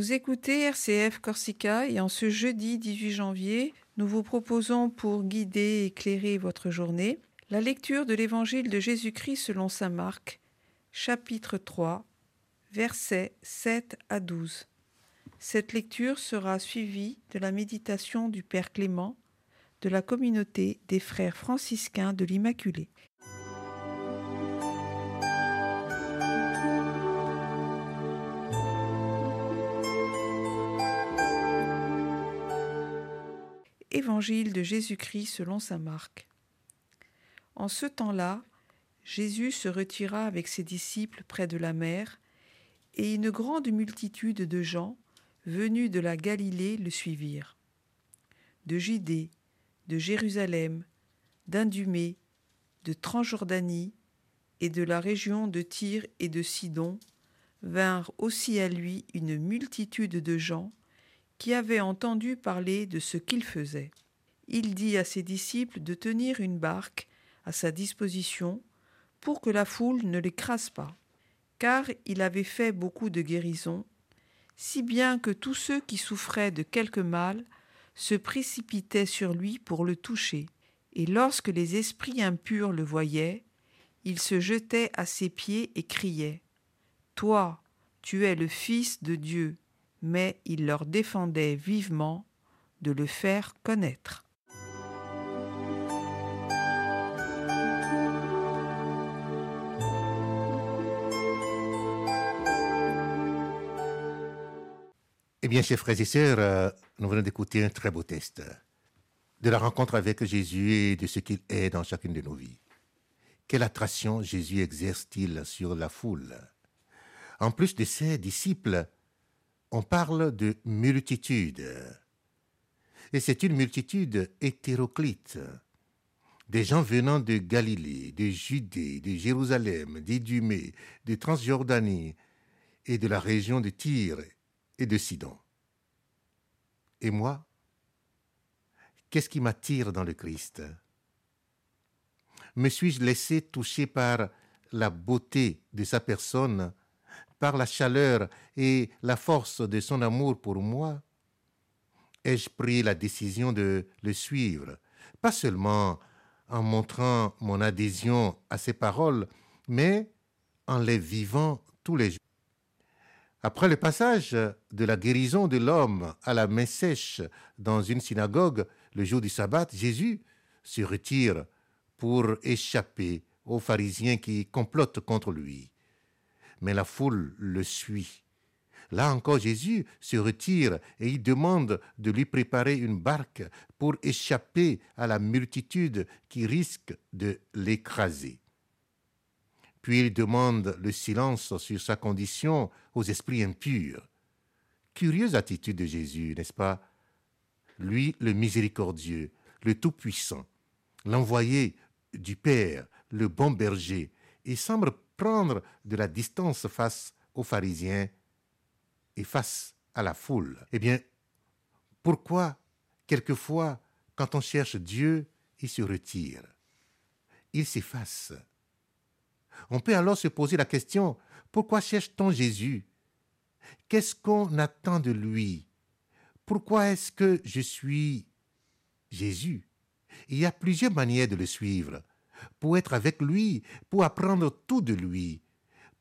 Vous écoutez RCF Corsica et en ce jeudi 18 janvier, nous vous proposons pour guider et éclairer votre journée la lecture de l'Évangile de Jésus-Christ selon Saint Marc, chapitre 3, versets 7 à 12. Cette lecture sera suivie de la méditation du Père Clément de la communauté des frères franciscains de l'Immaculée. Évangile de Jésus-Christ selon saint Marc. En ce temps-là, Jésus se retira avec ses disciples près de la mer, et une grande multitude de gens, venus de la Galilée, le suivirent. De Judée, de Jérusalem, d'Indumée, de Transjordanie et de la région de Tyr et de Sidon, vinrent aussi à lui une multitude de gens qui avait entendu parler de ce qu'il faisait. Il dit à ses disciples de tenir une barque à sa disposition pour que la foule ne l'écrase pas, car il avait fait beaucoup de guérisons, si bien que tous ceux qui souffraient de quelque mal se précipitaient sur lui pour le toucher, et lorsque les esprits impurs le voyaient, ils se jetaient à ses pieds et criaient Toi, tu es le Fils de Dieu mais il leur défendait vivement de le faire connaître. Eh bien, chers frères et sœurs, euh, nous venons d'écouter un très beau test de la rencontre avec Jésus et de ce qu'il est dans chacune de nos vies. Quelle attraction Jésus exerce-t-il sur la foule? En plus de ses disciples, on parle de multitude. Et c'est une multitude hétéroclite. Des gens venant de Galilée, de Judée, de Jérusalem, d'Idumée, de Transjordanie et de la région de Tyr et de Sidon. Et moi, qu'est-ce qui m'attire dans le Christ? Me suis-je laissé toucher par la beauté de sa personne par la chaleur et la force de son amour pour moi, ai-je pris la décision de le suivre, pas seulement en montrant mon adhésion à ses paroles, mais en les vivant tous les jours. Après le passage de la guérison de l'homme à la main sèche dans une synagogue le jour du sabbat, Jésus se retire pour échapper aux pharisiens qui complotent contre lui mais la foule le suit. Là encore, Jésus se retire et il demande de lui préparer une barque pour échapper à la multitude qui risque de l'écraser. Puis il demande le silence sur sa condition aux esprits impurs. Curieuse attitude de Jésus, n'est-ce pas? Lui, le miséricordieux, le Tout-Puissant, l'envoyé du Père, le bon berger, il semble prendre de la distance face aux pharisiens et face à la foule. Eh bien, pourquoi, quelquefois, quand on cherche Dieu, il se retire Il s'efface? On peut alors se poser la question, pourquoi cherche-t-on Jésus? Qu'est-ce qu'on attend de lui? Pourquoi est-ce que je suis Jésus? Il y a plusieurs manières de le suivre pour être avec lui, pour apprendre tout de lui,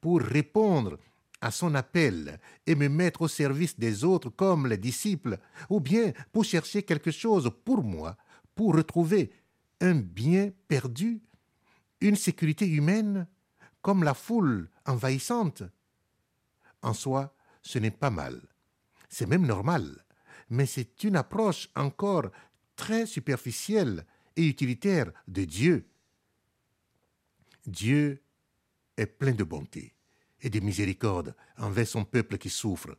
pour répondre à son appel et me mettre au service des autres comme les disciples, ou bien pour chercher quelque chose pour moi, pour retrouver un bien perdu, une sécurité humaine, comme la foule envahissante. En soi, ce n'est pas mal. C'est même normal. Mais c'est une approche encore très superficielle et utilitaire de Dieu Dieu est plein de bonté et de miséricorde envers son peuple qui souffre.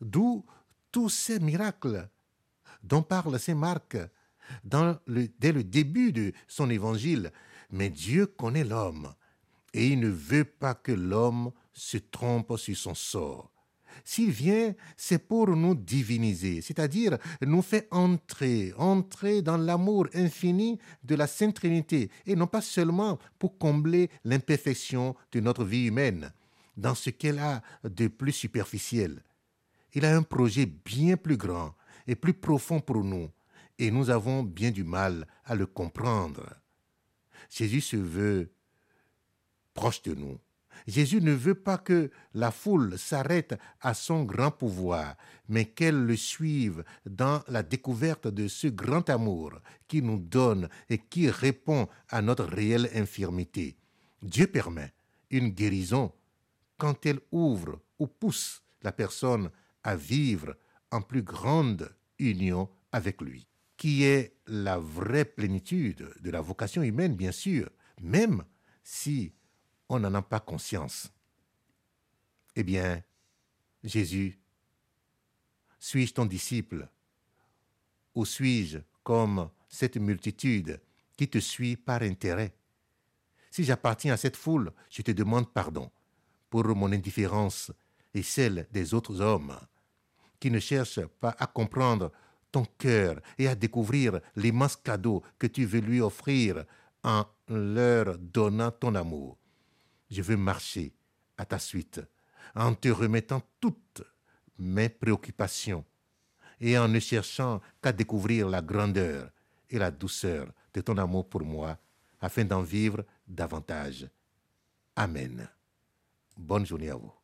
D'où tous ces miracles dont parle Saint Marc dès le début de son évangile. Mais Dieu connaît l'homme et il ne veut pas que l'homme se trompe sur son sort. S'il vient, c'est pour nous diviniser, c'est-à-dire nous faire entrer, entrer dans l'amour infini de la Sainte Trinité, et non pas seulement pour combler l'imperfection de notre vie humaine, dans ce qu'elle a de plus superficiel. Il a un projet bien plus grand et plus profond pour nous, et nous avons bien du mal à le comprendre. Jésus se veut proche de nous. Jésus ne veut pas que la foule s'arrête à son grand pouvoir, mais qu'elle le suive dans la découverte de ce grand amour qui nous donne et qui répond à notre réelle infirmité. Dieu permet une guérison quand elle ouvre ou pousse la personne à vivre en plus grande union avec lui, qui est la vraie plénitude de la vocation humaine, bien sûr, même si on n'en a pas conscience. Eh bien, Jésus, suis-je ton disciple ou suis-je comme cette multitude qui te suit par intérêt? Si j'appartiens à cette foule, je te demande pardon pour mon indifférence et celle des autres hommes qui ne cherchent pas à comprendre ton cœur et à découvrir l'immense cadeau que tu veux lui offrir en leur donnant ton amour. Je veux marcher à ta suite en te remettant toutes mes préoccupations et en ne cherchant qu'à découvrir la grandeur et la douceur de ton amour pour moi afin d'en vivre davantage. Amen. Bonne journée à vous.